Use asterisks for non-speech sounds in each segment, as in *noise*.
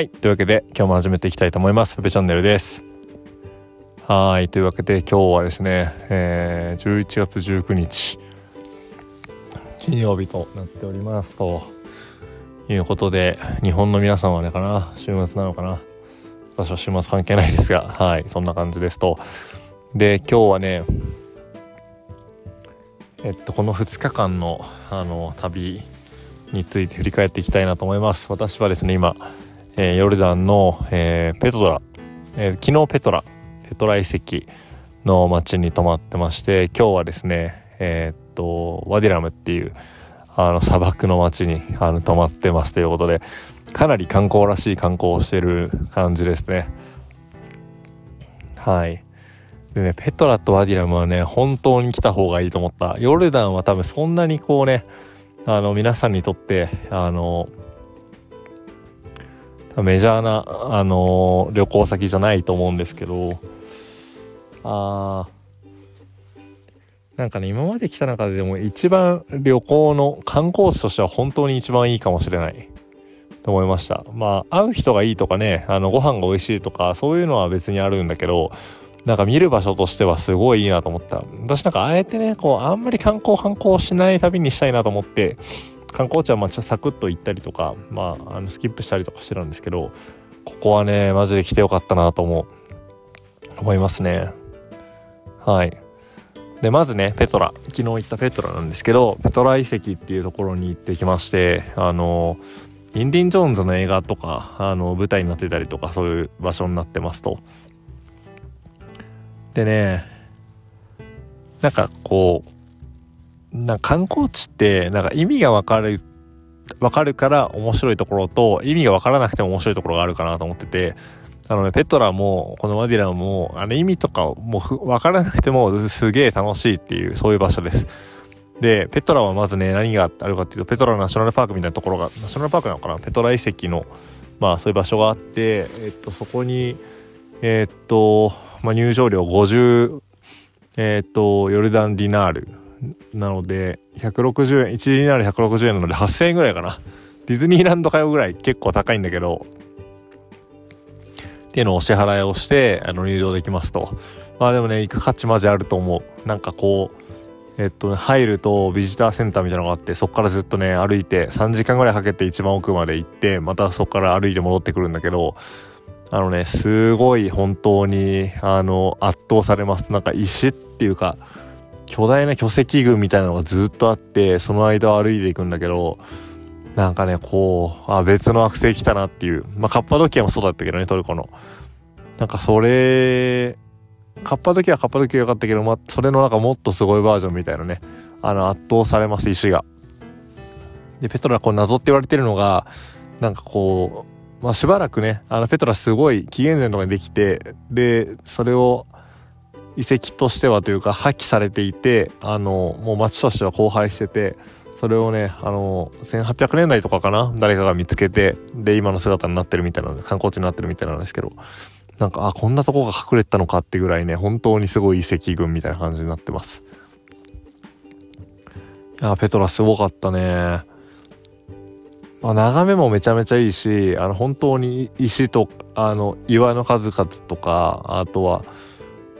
はい。というわけで、今日も始めていきたいと思います。ペペチャンネルです。はい。というわけで、今日はですね、えー、11月19日、金曜日となっております。ということで、日本の皆さんはね、かな、週末なのかな？私は週末関係ないですが、はい。そんな感じですと。で、今日はね、えっと、この2日間の、あの、旅について振り返っていきたいなと思います。私はですね、今、えー、ヨルダンの、えー、ペトラ、え、昨日ペトラペトラ遺跡の町に泊まってまして今日はですねえっとワディラムっていうあの砂漠の町にあの泊まってますということでかなり観光らしい観光をしてる感じですね。はい。でねペトラとワディラムはね本当に来た方がいいと思った。ヨルダンは多分そんなにこうねあの皆さんにとってあのメジャーな、あのー、旅行先じゃないと思うんですけどあなんかね今まで来た中ででも一番旅行の観光地としては本当に一番いいかもしれない。と思いました。まあ会う人がいいとかねあのご飯が美味しいとかそういうのは別にあるんだけどなんか見る場所としてはすごいいいなと思った。私なんかあえてねこうあんまり観光観光しない旅にしたいなと思って観光地はまあサクッと行ったりとか、まあ、あのスキップしたりとかしてるんですけどここはねマジで来てよかったなと思う思いますね。はい。でまずねペトラ。昨日行ったペトラなんですけどペトラ遺跡っていうところに行ってきましてあのインディン・ジョーンズの映画とかあの舞台になってたりとかそういう場所になってますと。でねなんかこうな観光地ってなんか意味がわかるわかるから面白いところと意味がわからなくても面白いところがあるかなと思っててあのねペトラもこのワディラもあの意味とかもうわからなくてもすげえ楽しいっていうそういう場所です。でペトラはまずね何があるかっていうとペトラナショナルパークみたいなところがナショナルパークなのかな？ペトラ遺跡のまあそういう場所があってえっとそこにえっと、まあ、入場料50えっとヨルダンディナールなので160円1になる160円なので8000円ぐらいかな。ディズニーランド通うぐらい結構高いんだけどっていうのをお支払いをしてあの入場できますと。まあでもね行く価値マジあると思う。なんかこうえっと、入るとビジターセンターみたいなのがあってそこからずっとね歩いて3時間ぐらいかけて一番奥まで行ってまたそこから歩いて戻ってくるんだけどあのねすごい本当にあの圧倒されます。なんか石っていうか巨大な巨石群みたいなのがずっとあってその間を歩いていくんだけどなんかねこうあ別の惑星来たなっていう。まあカッパドキアもそうだったけどねトルコの。なんかそれカッパドキアはカッパドキア良かったけど、まあ、それのなんかもっとすごいバージョンみたいなねあの圧倒されます石が。でペトラこう謎って言われてるのがなんかこうまあしばらくねあのペトラすごい紀元前とかにできてでそれを遺跡としてはというか破棄されていてあのもう町としては荒廃しててそれをねあの1800年代とかかな誰かが見つけてで今の姿になってるみたいな観光地になってるみたいなんですけどなんかあこんなとこが隠れてたのかってぐらいね本当にすごい遺跡群みたいな感じになってます。いやペトラすごかったね。まあ、眺めもめちゃめちゃいいしあの本当に石とあの岩の数々とかあとは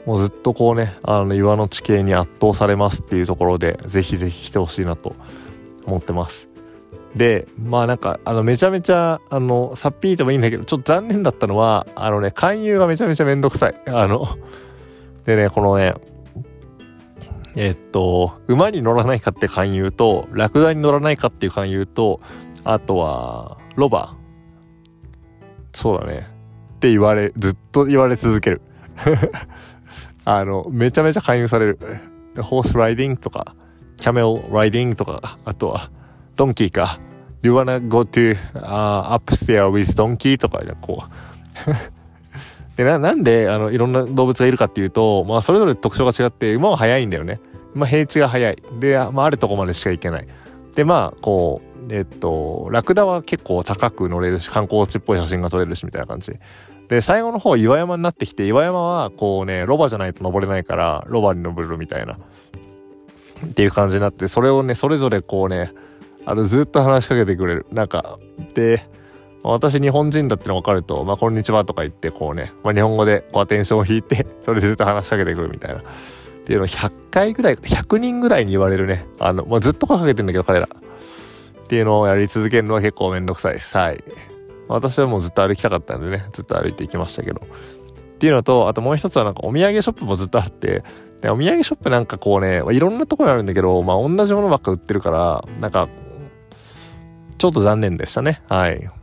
もうずっとこうねあの岩の地形に圧倒されますっていうところでぜひぜひ来てほしいなと思ってます。でまあなんかあのめちゃめちゃあのさっぴいてもいいんだけどちょっと残念だったのはあのね勧誘がめちゃめちゃめんどくさい。あのでねこのねえっと馬に乗らないかって勧誘とラクダに乗らないかっていう勧誘とあとはロバ。そうだね。って言われずっと言われ続ける。あの、めちゃめちゃ勧誘される。ホースライディングとか、キャメルライディングとか、あとは、ドンキーか。You wanna go to、uh, upstairs with donkey? とか、こう。*laughs* でな、なんで、あの、いろんな動物がいるかっていうと、まあ、それぞれ特徴が違って、馬は速いんだよね。まあ、平地が速い。で、まあ、あるとこまでしか行けない。で、まあ、こう、えっと、ラクダは結構高く乗れるし、観光地っぽい写真が撮れるし、みたいな感じ。で、最後の方岩山になってきて、岩山はこうね、ロバじゃないと登れないから、ロバに登るみたいな。っていう感じになって、それをね、それぞれこうね、あの、ずっと話しかけてくれる。なんか、で、私日本人だっての分かると、まあ、こんにちはとか言ってこうね、まあ、日本語でこうアテンションを引いて *laughs* それでずっと話しかけてくるみたいな。っていうのを100回ぐらい100人ぐらいに言われるね。あの、まあ、ずっと声かけてんだけど彼ら。っていうのをやり続けるのは結構めんどくさいです。はい。私はもうずっと歩きたかったんでねずっと歩いていきましたけどっていうのとあともう一つはなんかお土産ショップもずっとあってでお土産ショップなんかこうね、ま、いろんなところにあるんだけどまあ同じものばっか売ってるからなんかちょっと残念でしたねはい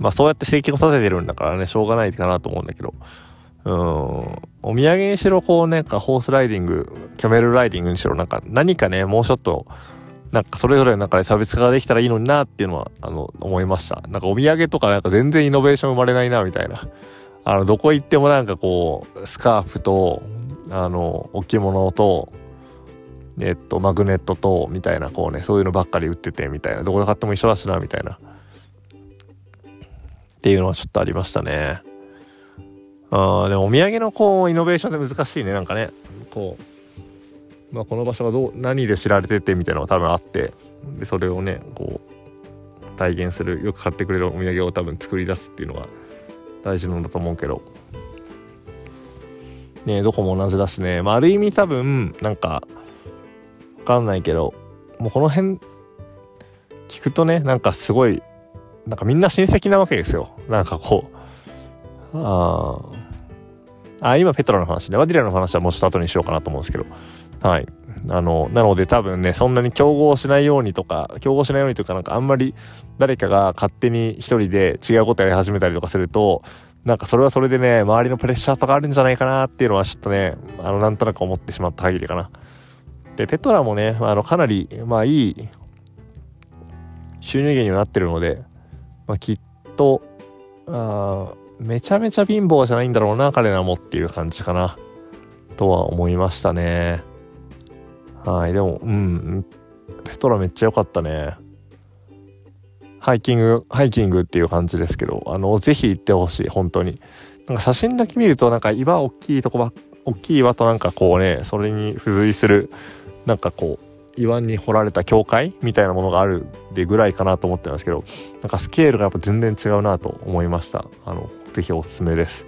まあそうやって生計を立ててるんだからね、しょうがないかなと思うんだけど。うん。お土産にしろ、こうなんかホースライディング、キャメルライディングにしろ、なんか何かね、もうちょっと、なんかそれぞれの中で差別化ができたらいいのになっていうのは、あの、思いました。なんかお土産とかなんか全然イノベーション生まれないな、みたいな。あの、どこ行ってもなんかこう、スカーフと、あの、置物と、えっと、マグネットと、みたいな、こうね、そういうのばっかり売ってて、みたいな。どこで買っても一緒だしな、みたいな。っていうのはちょっとありましたね。あでもお土産のこうイノベーションって難しいねなんかねこう、まあ、この場所がどう何で知られててみたいなのが多分あってでそれをねこう体現するよく買ってくれるお土産を多分作り出すっていうのが大事なんだと思うけど。ねどこも同じだしね、まあ、ある意味多分なんか分かんないけどもうこの辺聞くとねなんかすごいなんかみんな親戚なわけですよ。なんかこう、ああ、今ペトラの話ね、ワディラの話はもうちょっと後にしようかなと思うんですけど、はい。あの、なので多分ね、そんなに競合しないようにとか、競合しないようにというか、なんかあんまり誰かが勝手に一人で違うことやり始めたりとかすると、なんかそれはそれでね、周りのプレッシャーとかあるんじゃないかなっていうのはちょっとね、あの、なんとなく思ってしまった限りかな。で、ペトラもね、あの、かなり、まあいい収入源にはなってるので、まあ、きっとあめちゃめちゃ貧乏じゃないんだろうな彼らもっていう感じかなとは思いましたねはいでもうんペトラめっちゃ良かったね。ハイキングハイキングっていう感じですけどあのぜひ行ってほしい本当に。なんか写真だけ見るとなんか岩大きいとこば大きい岩となんかこうねそれに付随するなんかこう岩に掘られた教会みたいなものがあるでぐらいかなと思ってたんですけどなんかスケールがやっぱ全然違うなと思いました。あのぜひおすすめです。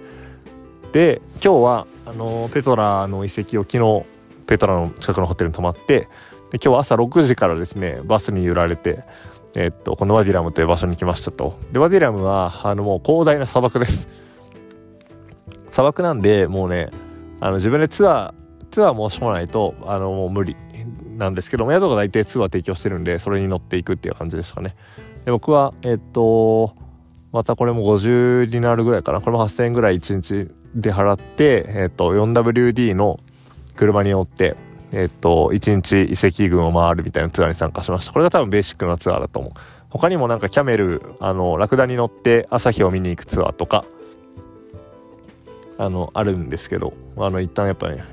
で今日はあのペトラの遺跡を昨日ペトラの近くのホテルに泊まってで今日朝6時からですねバスに揺られてえっとこのワディラムという場所に来ましたと。でワディラムはあのもう広大な砂漠です。砂漠なんでもうねあの自分でツアーツアー申し込まないとあのもう無理なんですけども宿が大体ツアー提供してるんでそれに乗っていくっていう感じでしたね。で僕はえっとまたこれも50になるぐらいかな。これも8000円ぐらい1日で払ってえっと 4WD の車に乗ってえっと1日遺跡群を回るみたいなツアーに参加しましたこれが多分ベーシックなツアーだと思う他にもなんかキャメルあのラクダに乗って朝日を見に行くツアーとかあのあるんですけどあの一旦やっぱね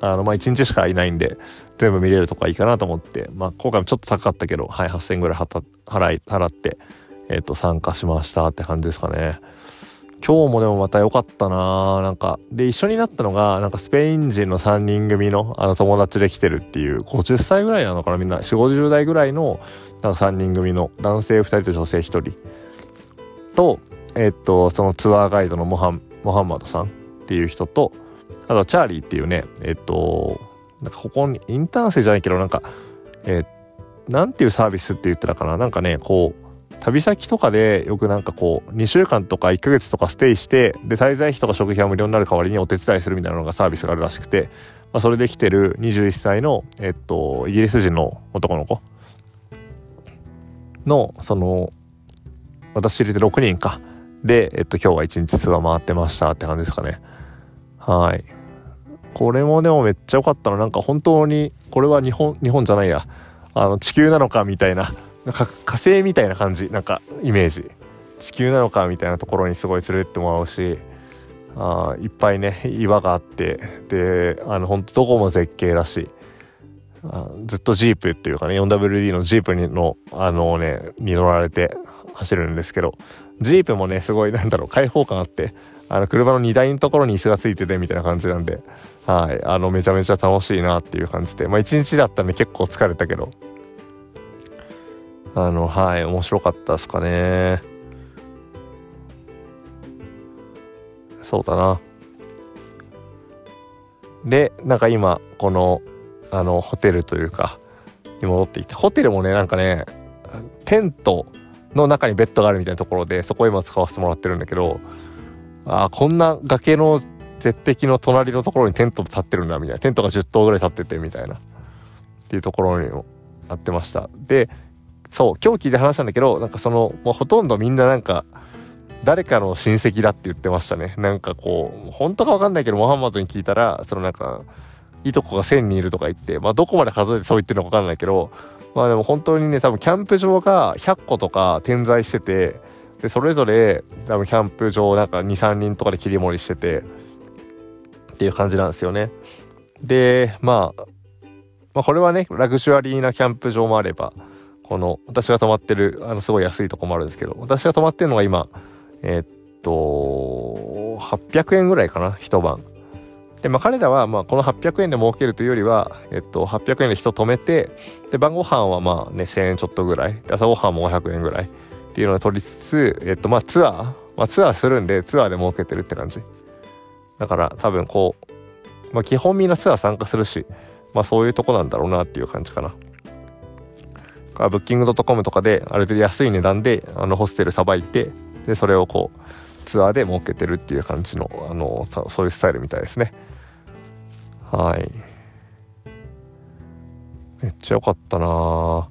あのまあ1日しかいないんで全部見れるとかいいかなと思って、まあ、今回もちょっと高かったけど、はい、8000円ぐらい払い、払って、えっ、と、参加しましたって感じですかね。今日もでもまた良かったななんか、で、一緒になったのが、なんかスペイン人の3人組のあの友達で来てるっていう、50歳ぐらいなのかな、みんな、4、50代ぐらいの、なんか3人組の男性2人と女性1人。と、えっ、と、そのツアーガイドのモハンモハンマドさんっていう人と、あとチャーリーっていうね、えっ、と、なんかここにインターン生じゃないけどなんかえー、なんていうサービスって言ってたかななんかねこう旅先とかでよくなんかこう2週間とか1ヶ月とかステイしてで滞在費とか食費は無料になる代わりにお手伝いするみたいなのがサービスがあるらしくて、まあ、それで来てる21歳の、えっと、イギリス人の男の子のその私入れて6人か。で、えっと、今日は1日ツアー回ってましたって感じですかね。はい。これもでもめっちゃ良かったの。なんか本当にこれは日本日本じゃないや。あの地球なのかみたいななんか火星みたいな感じなんかイメージ。地球なのかみたいなところにすごい連れてってもらうしあいっぱいね岩があってであの本当どこも絶景だしあずっとジープっていうかね 4WD のジープにのあのねに乗られて走るんですけどジープもねすごいなんだろう開放感あってあの車の荷台のところに椅子がついててみたいな感じなんで、はい、あのめちゃめちゃ楽しいなっていう感じで、まあ一日だったんで結構疲れたけど、あの、はい、面白かったですかね。そうだな。で、なんか今、この、あの、ホテルというか、に戻っていて、ホテルもね、なんかね、テントの中にベッドがあるみたいなところで、そこを今使わせてもらってるんだけど、あ、こんな崖の絶壁の隣のところにテント立ってるんだ、みたいな。テントが10棟ぐらい立ってて、みたいな。っていうところにもなってました。で、そう今日聞いて話したんだけどなんかそのもうほとんどみんななんか誰かの親戚だって言ってましたね。なんかこう本当か分かんないけどモハンマドに聞いたらそのなんかいとこが1000人いるとか言ってまあどこまで数えてそう言ってるのか分かんないけどまあでも本当にね多分キャンプ場が100個とか点在しててでそれぞれ多分キャンプ場なんか23人とかで切り盛りしててっていう感じなんですよね。でまあまあこれはねラグジュアリーなキャンプ場もあればこの私が泊まってるあのすごい安いとこもあるんですけど私が泊まってるのが今えー、っと800円ぐらいかな一晩。でまあ彼らはまあこの800円で儲けるというよりは、えっと、800円で人止めてで晩ご飯はまあね1000円ちょっとぐらい。朝ごはんも500円ぐらい。っていうのを取りつつ、えっと、まあツアー、まあ、ツアーするんでツアーで儲けてるって感じ。だから多分こう、まあ、基本みんなツアー参加するしまあそういうとこなんだろうなっていう感じかな。ブッキングドットコムとかである程度安い値段であのホステルさばいてでそれをこうツアーで設けてるっていう感じのあのそういうスタイルみたいですね。はい。めっちゃ良かったな。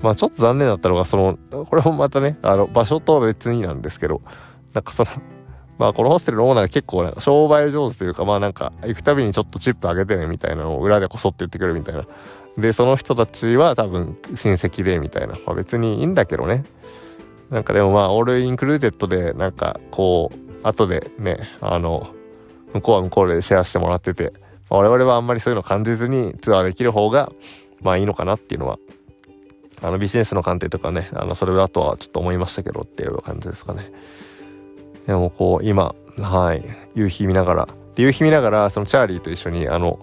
まあちょっと残念だったのがそのこれもまたねあの場所とは別になんですけどなんかそのまあこのホステルのオーナーが結構商売上手というかまあなんか行くたびにちょっとチップあげてねみたいなのを裏でこそって言ってくるみたいなでその人たちは多分親戚でみたいな、まあ、別にいいんだけどね。なんかでもまあオールインクルーデッドでなんかこう後でねあの向こうは向こうでシェアしてもらってて、我々はあんまりそういうの感じずにツアーできる方がまあいいのかなっていうのはあのビジネスの観点とかねあのそれだとはちょっと思いましたけどっていう感じですかね。でもこう今はい夕日見ながら夕日見ながらそのチャーリーと一緒にあの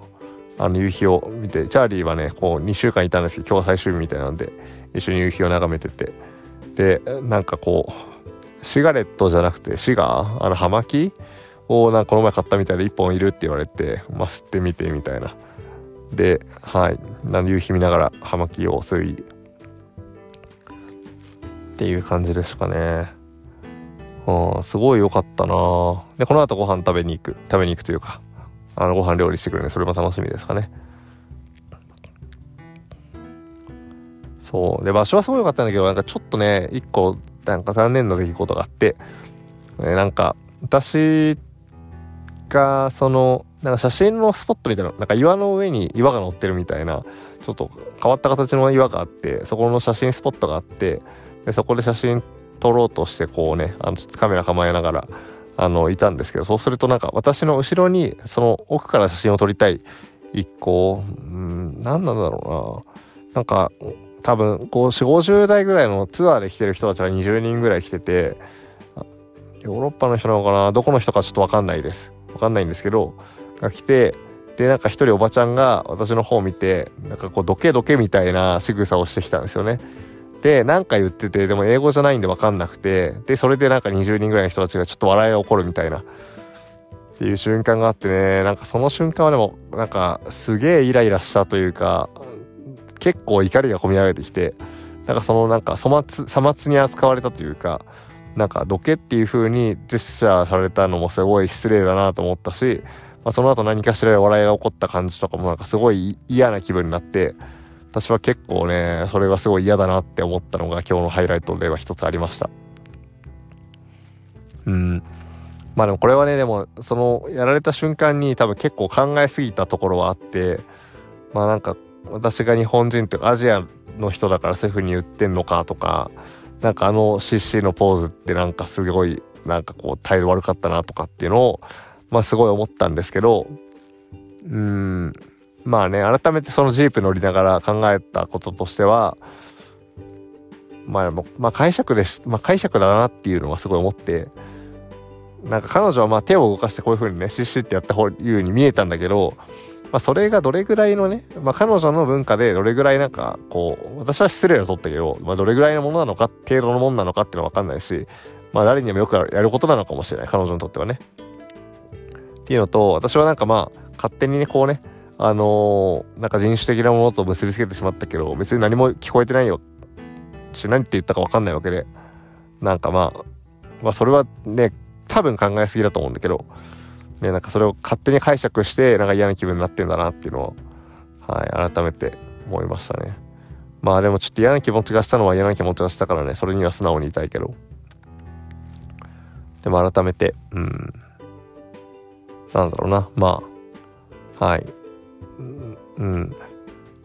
あの夕日を見てチャーリーはねこう2週間いたんですけど今日は最終日みたいなんで一緒に夕日を眺めててでなんかこうシガレットじゃなくてシガーあの葉巻をなんかこの前買ったみたいで1本いるって言われて、まあ、吸ってみてみたいなではい夕日見ながら葉巻を吸いっていう感じですかねうんすごい良かったなでこの後ご飯食べに行く食べに行くというかあのご飯料理してくるね。それも楽しみですかね。そう。で場所はすごい良かったんだけどなんかちょっとね一個なんか残念な出来事があって、ね、なんか私がそのなんか写真のスポットみたいななんか岩の上に岩が乗ってるみたいなちょっと変わった形の岩があってそこの写真スポットがあってでそこで写真撮ろうとしてこうねあのカメラ構えながらあのいたんですけどそうするとなんか私の後ろにその奥から写真を撮りたい一個うん何なんだろうな。なんか多分こう4 5 0代ぐらいのツアーで来てる人たちが20人ぐらい来ててヨーロッパの人なのかな？どこの人かちょっと分かんないです。分かんないんですけどが来てでなんか一人おばちゃんが私の方を見てなんかこうどけどけみたいな仕草をしてきたんですよね。で何か言っててでも英語じゃないんで分かんなくてでそれでなんか20人ぐらいの人たちがちょっと笑いが起こるみたいなっていう瞬間があってねなんかその瞬間はでもなんかすげえイライラしたというか結構怒りが込み上げてきてなんかそのなんか粗末さ末に扱われたというかなんかどけっていう風にジェスチャーされたのもすごい失礼だなと思ったし、まあ、その後何かしら笑いが起こった感じとかもなんかすごい嫌な気分になって私は結構ねそれがすごい嫌だなって思ったのが今日のハイライトでは一つありました。うん。まあでもこれはねでもそのやられた瞬間に多分結構考えすぎたところはあってまあなんか私が日本人というかアジアの人だからそういう風に言ってんのかとかなんかあの CC のポーズってなんかすごいなんかこう態度悪かったなとかっていうのをまあすごい思ったんですけどうん。まあね改めてそのジープ乗りながら考えたこととしてはまあ、まあ、解釈です、まあ、解釈だなっていうのはすごい思ってなんか彼女はまあ手を動かしてこういう風にねシッシってやった方いうに見えたんだけどまあ、それがどれぐらいのね、まあ、彼女の文化でどれぐらいなんかこう私は失礼を取ったけど、まあ、どれぐらいのものなのか程度のものなのかっていうのは分かんないし、まあ、誰にでもよくやることなのかもしれない彼女にとってはね。っていうのと私はなんかまあ勝手にねこうねあのー、なんか人種的なものと結びつけてしまったけど別に何も聞こえてないよ。し何って言ったか分かんないわけで。なんかまあまあそれはね多分考えすぎだと思うんだけど。ねなんかそれを勝手に解釈してなんか嫌な気分になってんだなっていうのをはい改めて思いましたね。まあでもちょっと嫌な気持ちがしたのは嫌な気持ちがしたからね。それには素直に言いたいけど。でも改めてうん。なんだろうな。まあはい。うん。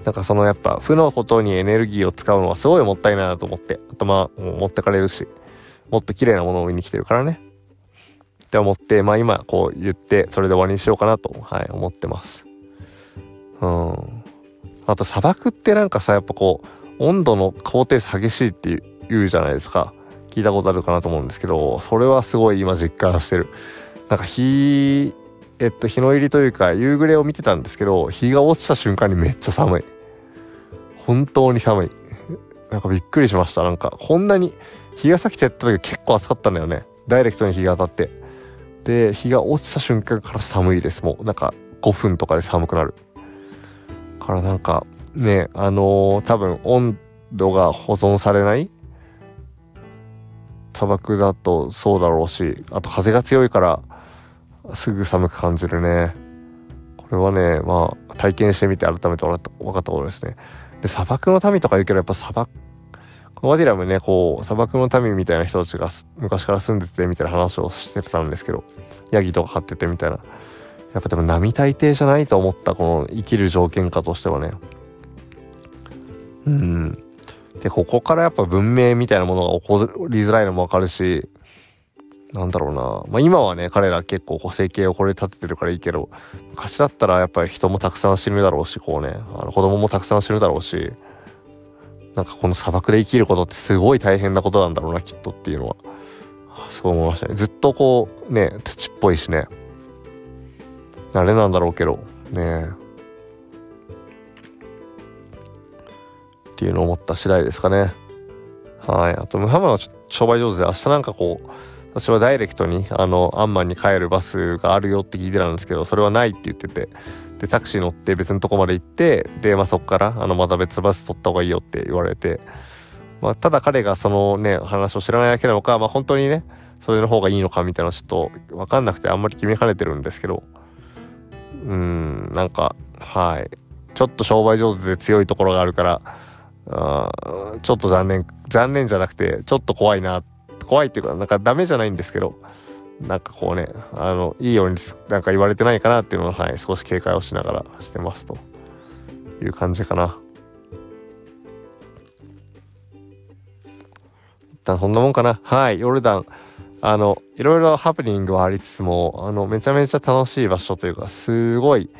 なんかそのやっぱ負のことにエネルギーを使うのはすごいもったいないなと思ってあとまあ持ってかれるしもっと綺麗なものを見に来てるからね。って思ってまあ今こう言ってそれで終わりにしようかなとはい思ってます。うん。あと砂漠ってなんかさやっぱこう温度の高低差激しいって言うじゃないですか。聞いたことあるかなと思うんですけどそれはすごい今実感してる。なんか日えっと日の入りというか夕暮れを見てたんですけど日が落ちた瞬間にめっちゃ寒い。本当に寒い。なんかびっくりしました。なんかこんなに日がさきてやった時結構暑かったんだよね。ダイレクトに日が当たって。で日が落ちた瞬間から寒いです。もうなんか5分とかで寒くなる。からなんかねあのー、多分温度が保存されない。砂漠だとそうだろうしあと風が強いからすぐ寒く感じるね。これはねまあ体験してみて改めて分かったことですね。で砂漠の民とか言うけどやっぱ砂漠ワディラムねこう砂漠の民みたいな人たちが昔から住んでてみたいな話をしてたんですけどヤギとか飼っててみたいな。やっぱでも並大抵じゃないと思ったこの生きる条件下としてはね。うん。でここからやっぱ文明みたいなものが起こりづらいのもわかるしなんだろうな。まあ今はね、彼ら結構こう生計をこれ立ててるからいいけど、昔だったらやっぱり人もたくさん死ぬだろうし、こうね、あの子供もたくさん死ぬだろうし、なんかこの砂漠で生きることってすごい大変なことなんだろうな、きっとっていうのは、すごい思いましたね。ずっとこう、ね、土っぽいしね。あれなんだろうけど、ねっていうのを思った次第ですかね。はい。あと、ムハマド商売上手で、明日なんかこう、私はダイレクトにあのアンマンに帰るバスがあるよって聞いてたんですけどそれはないって言ってて。でタクシー乗って別のとこまで行ってで、まあ、そこからあのまた別バス取った方がいいよって言われて、まあ、ただ彼がそのね話を知らないだけなのか、まあ、本当にねそれの方がいいのかみたいなちょっと分かんなくてあんまり決めかねてるんですけど。うんなんかはい。ちょっと商売上手で強いところがあるからあちょっと残念残念じゃなくてちょっと怖いなっ怖いっていうかなんかダメじゃないんですけどなんかこうねあのいいようになんか言われてないかなっていうのは、はい、少し警戒をしながらしてますと。いう感じかな。一旦そんなもんかな。はいヨルダン。あのいろいろハプニングはありつつもあのめちゃめちゃ楽しい場所というかすごい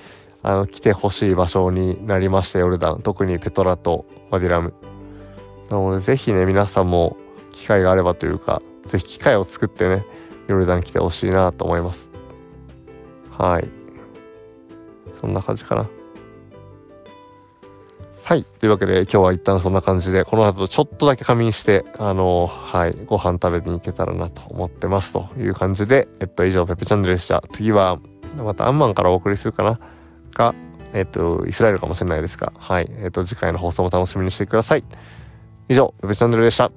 あの来てほしい場所になりましたヨルダン。特にペトラとワディラム。なのでぜひね皆さんも機会があればというか、ぜひ機会を作ってね、ヨルダン来てほしいなと思います。はい。そんな感じかな。はい。というわけで今日は一旦そんな感じで、この後ちょっとだけ仮眠して、あのはい、ご飯食べに行けたらなと思ってますという感じで、えっと、以上、ペペチャンネルでした。次は、またアンマンからお送りするかなか、えっと、イスラエルかもしれないですが、はい。えっと、次回の放送も楽しみにしてください。以上、ペペチャンネルでした。